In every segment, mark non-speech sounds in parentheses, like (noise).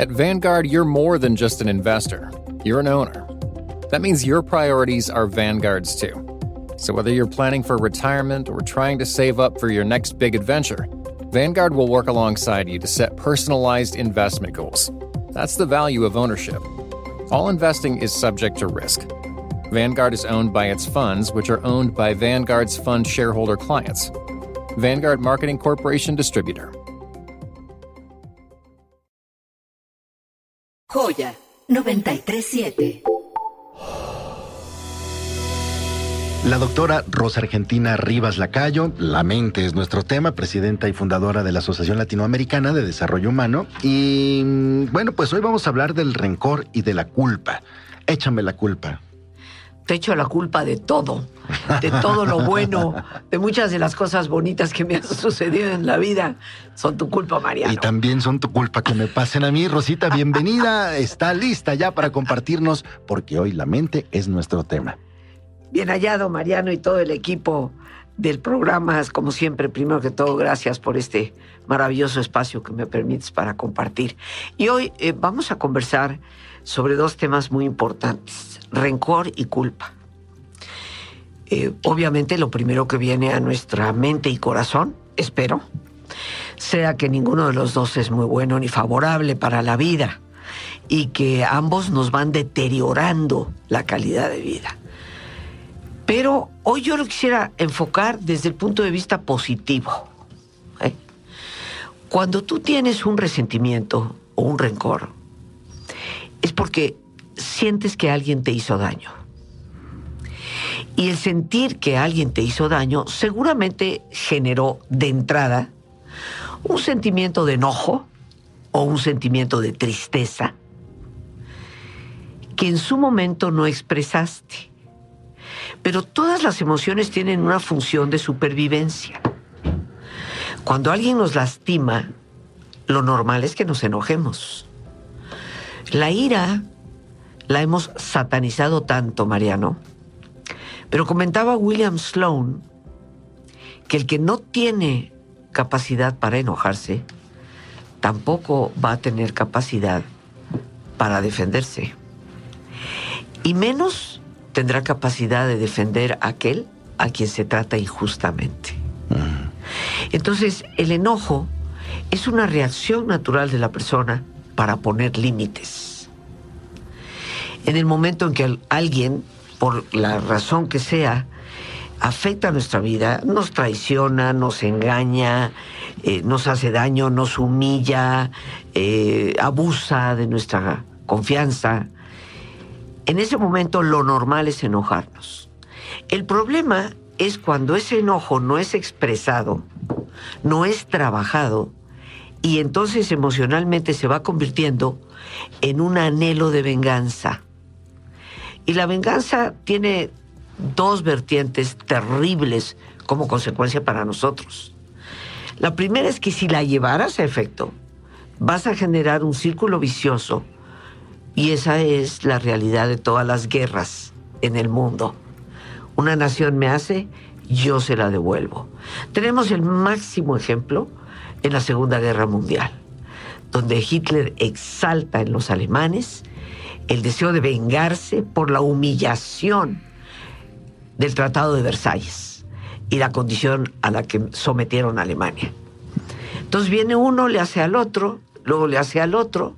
At Vanguard, you're more than just an investor. You're an owner. That means your priorities are Vanguard's too. So whether you're planning for retirement or trying to save up for your next big adventure, Vanguard will work alongside you to set personalized investment goals. That's the value of ownership. All investing is subject to risk. Vanguard is owned by its funds, which are owned by Vanguard's fund shareholder clients. Vanguard Marketing Corporation Distributor. 937. La doctora Rosa Argentina Rivas Lacayo, la mente es nuestro tema, presidenta y fundadora de la Asociación Latinoamericana de Desarrollo Humano. Y mm, bueno, pues hoy vamos a hablar del rencor y de la culpa. Échame la culpa. Te echo la culpa de todo, de todo lo bueno, de muchas de las cosas bonitas que me han sucedido en la vida. Son tu culpa, Mariano. Y también son tu culpa que me pasen a mí. Rosita, bienvenida. (laughs) Está lista ya para compartirnos, porque hoy la mente es nuestro tema. Bien hallado, Mariano, y todo el equipo del programa. Como siempre, primero que todo, gracias por este maravilloso espacio que me permites para compartir. Y hoy eh, vamos a conversar sobre dos temas muy importantes, rencor y culpa. Eh, obviamente lo primero que viene a nuestra mente y corazón, espero, sea que ninguno de los dos es muy bueno ni favorable para la vida y que ambos nos van deteriorando la calidad de vida. Pero hoy yo lo quisiera enfocar desde el punto de vista positivo. ¿eh? Cuando tú tienes un resentimiento o un rencor, es porque sientes que alguien te hizo daño. Y el sentir que alguien te hizo daño seguramente generó de entrada un sentimiento de enojo o un sentimiento de tristeza que en su momento no expresaste. Pero todas las emociones tienen una función de supervivencia. Cuando alguien nos lastima, lo normal es que nos enojemos. La ira la hemos satanizado tanto, Mariano. Pero comentaba William Sloan que el que no tiene capacidad para enojarse, tampoco va a tener capacidad para defenderse. Y menos tendrá capacidad de defender a aquel a quien se trata injustamente. Entonces, el enojo es una reacción natural de la persona para poner límites. En el momento en que alguien, por la razón que sea, afecta nuestra vida, nos traiciona, nos engaña, eh, nos hace daño, nos humilla, eh, abusa de nuestra confianza, en ese momento lo normal es enojarnos. El problema es cuando ese enojo no es expresado, no es trabajado, y entonces emocionalmente se va convirtiendo en un anhelo de venganza. Y la venganza tiene dos vertientes terribles como consecuencia para nosotros. La primera es que si la llevaras a efecto, vas a generar un círculo vicioso y esa es la realidad de todas las guerras en el mundo. Una nación me hace, yo se la devuelvo. Tenemos el máximo ejemplo en la Segunda Guerra Mundial, donde Hitler exalta en los alemanes el deseo de vengarse por la humillación del Tratado de Versalles y la condición a la que sometieron a Alemania. Entonces viene uno, le hace al otro, luego le hace al otro,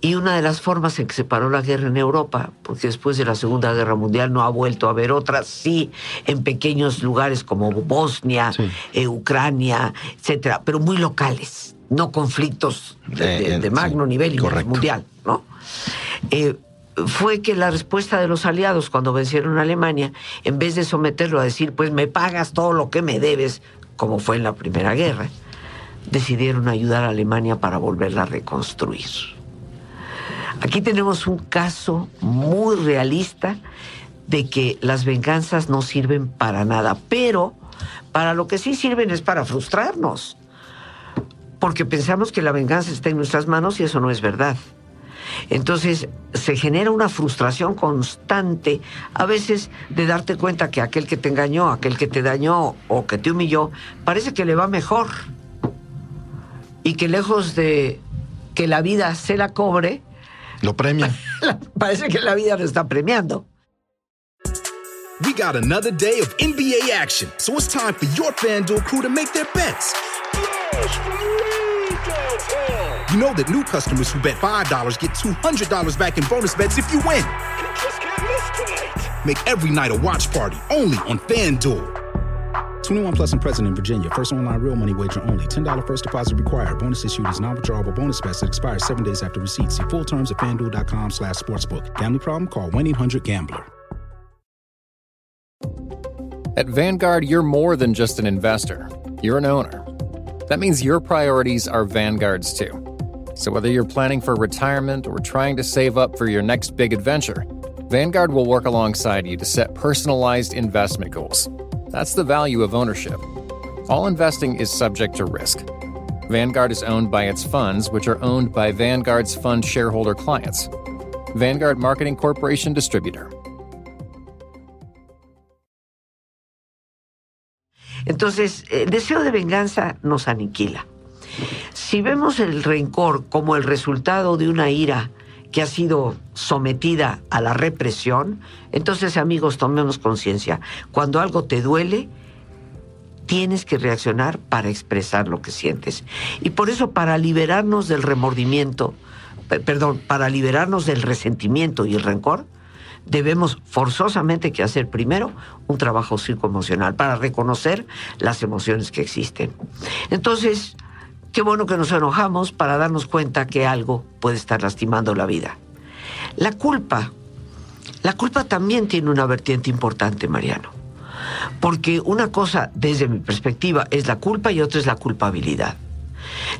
y una de las formas en que se paró la guerra en Europa, porque después de la Segunda Guerra Mundial no ha vuelto a haber otras, sí, en pequeños lugares como Bosnia, eh, Ucrania, etcétera, pero muy locales, no conflictos de, eh, magno nivel y mundial, ¿no? Eh, fue que la respuesta de los aliados cuando vencieron a Alemania, en vez de someterlo a decir, pues me pagas todo lo que me debes, como fue en la Primera Guerra, decidieron ayudar a Alemania para volverla a reconstruir. Aquí tenemos un caso muy realista de que las venganzas no sirven para nada, pero para lo que sí sirven es para frustrarnos, porque pensamos que la venganza está en nuestras manos y eso no es verdad. Entonces se genera una frustración constante, a veces de darte cuenta que aquel que te engañó, aquel que te dañó o que te humilló, parece que le va mejor. Y que lejos de que la vida se la cobre, lo premia. (laughs) parece que la vida lo está premiando. We got another day of NBA action, so it's time for your FanDuel crew to make their bets. You know that new customers who bet $5 get $200 back in bonus bets if you win. Make every night a watch party only on FanDuel. 21 plus and present in Virginia. First online real money wager only. $10 first deposit required. Bonus issued is non-withdrawable bonus bets that expires seven days after receipt. See full terms at fanduel.com slash sportsbook. Gambling problem? Call 1-800-GAMBLER. At Vanguard, you're more than just an investor. You're an owner. That means your priorities are Vanguard's too. So whether you're planning for retirement or trying to save up for your next big adventure, Vanguard will work alongside you to set personalized investment goals. That's the value of ownership. All investing is subject to risk. Vanguard is owned by its funds, which are owned by Vanguard's fund shareholder clients. Vanguard Marketing Corporation Distributor. Entonces, el deseo de venganza nos aniquila. Si vemos el rencor como el resultado de una ira que ha sido sometida a la represión, entonces amigos, tomemos conciencia. Cuando algo te duele, tienes que reaccionar para expresar lo que sientes. Y por eso, para liberarnos del remordimiento, perdón, para liberarnos del resentimiento y el rencor, debemos forzosamente que hacer primero un trabajo psicoemocional para reconocer las emociones que existen. Entonces, Qué bueno que nos enojamos para darnos cuenta que algo puede estar lastimando la vida. La culpa, la culpa también tiene una vertiente importante, Mariano. Porque una cosa, desde mi perspectiva, es la culpa y otra es la culpabilidad.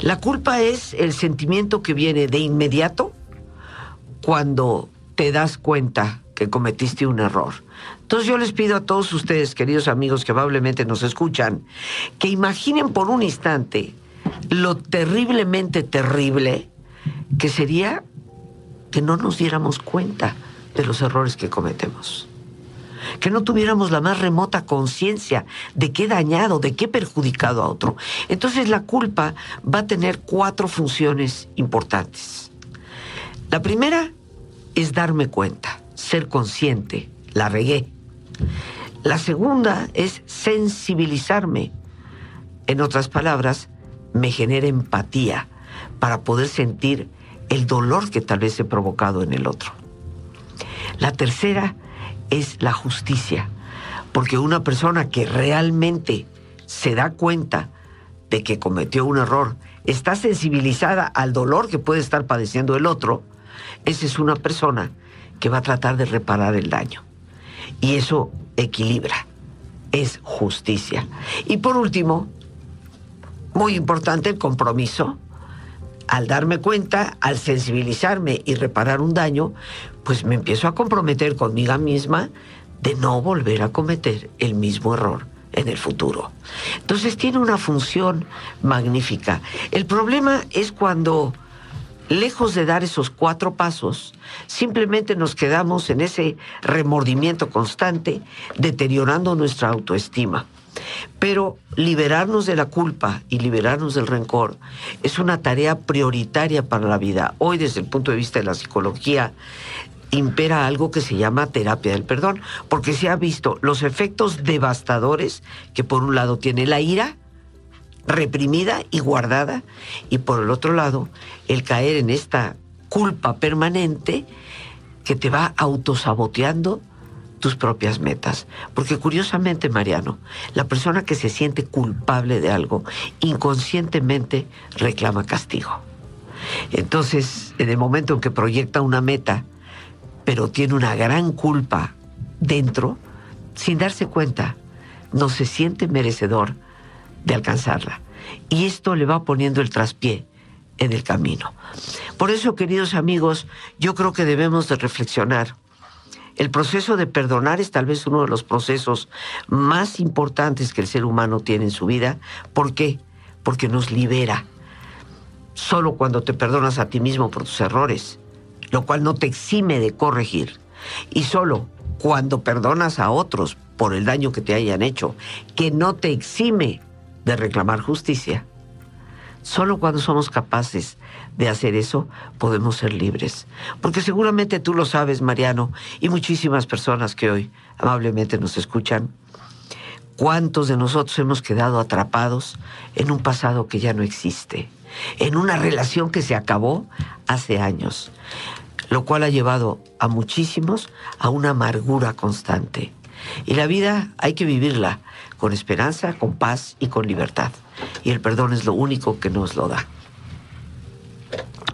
La culpa es el sentimiento que viene de inmediato cuando te das cuenta que cometiste un error. Entonces yo les pido a todos ustedes, queridos amigos que probablemente nos escuchan, que imaginen por un instante lo terriblemente terrible que sería que no nos diéramos cuenta de los errores que cometemos. Que no tuviéramos la más remota conciencia de qué dañado, de qué perjudicado a otro. Entonces la culpa va a tener cuatro funciones importantes. La primera es darme cuenta, ser consciente, la regué. La segunda es sensibilizarme. En otras palabras, me genera empatía para poder sentir el dolor que tal vez he provocado en el otro. La tercera es la justicia, porque una persona que realmente se da cuenta de que cometió un error, está sensibilizada al dolor que puede estar padeciendo el otro, esa es una persona que va a tratar de reparar el daño. Y eso equilibra, es justicia. Y por último, muy importante el compromiso. Al darme cuenta, al sensibilizarme y reparar un daño, pues me empiezo a comprometer conmigo misma de no volver a cometer el mismo error en el futuro. Entonces tiene una función magnífica. El problema es cuando, lejos de dar esos cuatro pasos, simplemente nos quedamos en ese remordimiento constante, deteriorando nuestra autoestima. Pero liberarnos de la culpa y liberarnos del rencor es una tarea prioritaria para la vida. Hoy, desde el punto de vista de la psicología, impera algo que se llama terapia del perdón, porque se ha visto los efectos devastadores que por un lado tiene la ira, reprimida y guardada, y por el otro lado, el caer en esta culpa permanente que te va autosaboteando propias metas. Porque curiosamente, Mariano, la persona que se siente culpable de algo inconscientemente reclama castigo. Entonces, en el momento en que proyecta una meta, pero tiene una gran culpa dentro, sin darse cuenta, no se siente merecedor de alcanzarla. Y esto le va poniendo el traspié en el camino. Por eso, queridos amigos, yo creo que debemos de reflexionar. El proceso de perdonar es tal vez uno de los procesos más importantes que el ser humano tiene en su vida. ¿Por qué? Porque nos libera. Solo cuando te perdonas a ti mismo por tus errores, lo cual no te exime de corregir. Y solo cuando perdonas a otros por el daño que te hayan hecho, que no te exime de reclamar justicia. Solo cuando somos capaces de hacer eso podemos ser libres. Porque seguramente tú lo sabes, Mariano, y muchísimas personas que hoy amablemente nos escuchan. ¿Cuántos de nosotros hemos quedado atrapados en un pasado que ya no existe? En una relación que se acabó hace años lo cual ha llevado a muchísimos a una amargura constante. Y la vida hay que vivirla con esperanza, con paz y con libertad. Y el perdón es lo único que nos lo da.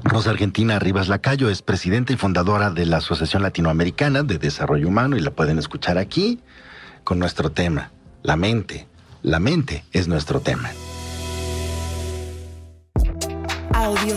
Rosa Argentina Rivas Lacayo es presidenta y fundadora de la Asociación Latinoamericana de Desarrollo Humano y la pueden escuchar aquí con nuestro tema, la mente. La mente es nuestro tema. Audio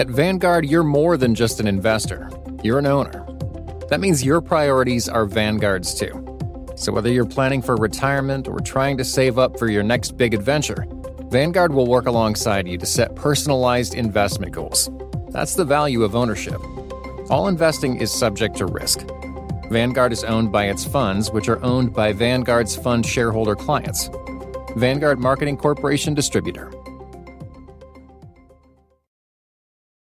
At Vanguard, you're more than just an investor, you're an owner. That means your priorities are Vanguard's too. So whether you're planning for retirement or trying to save up for your next big adventure, Vanguard will work alongside you to set personalized investment goals. That's the value of ownership. All investing is subject to risk. Vanguard is owned by its funds, which are owned by Vanguard's fund shareholder clients. Vanguard Marketing Corporation Distributor.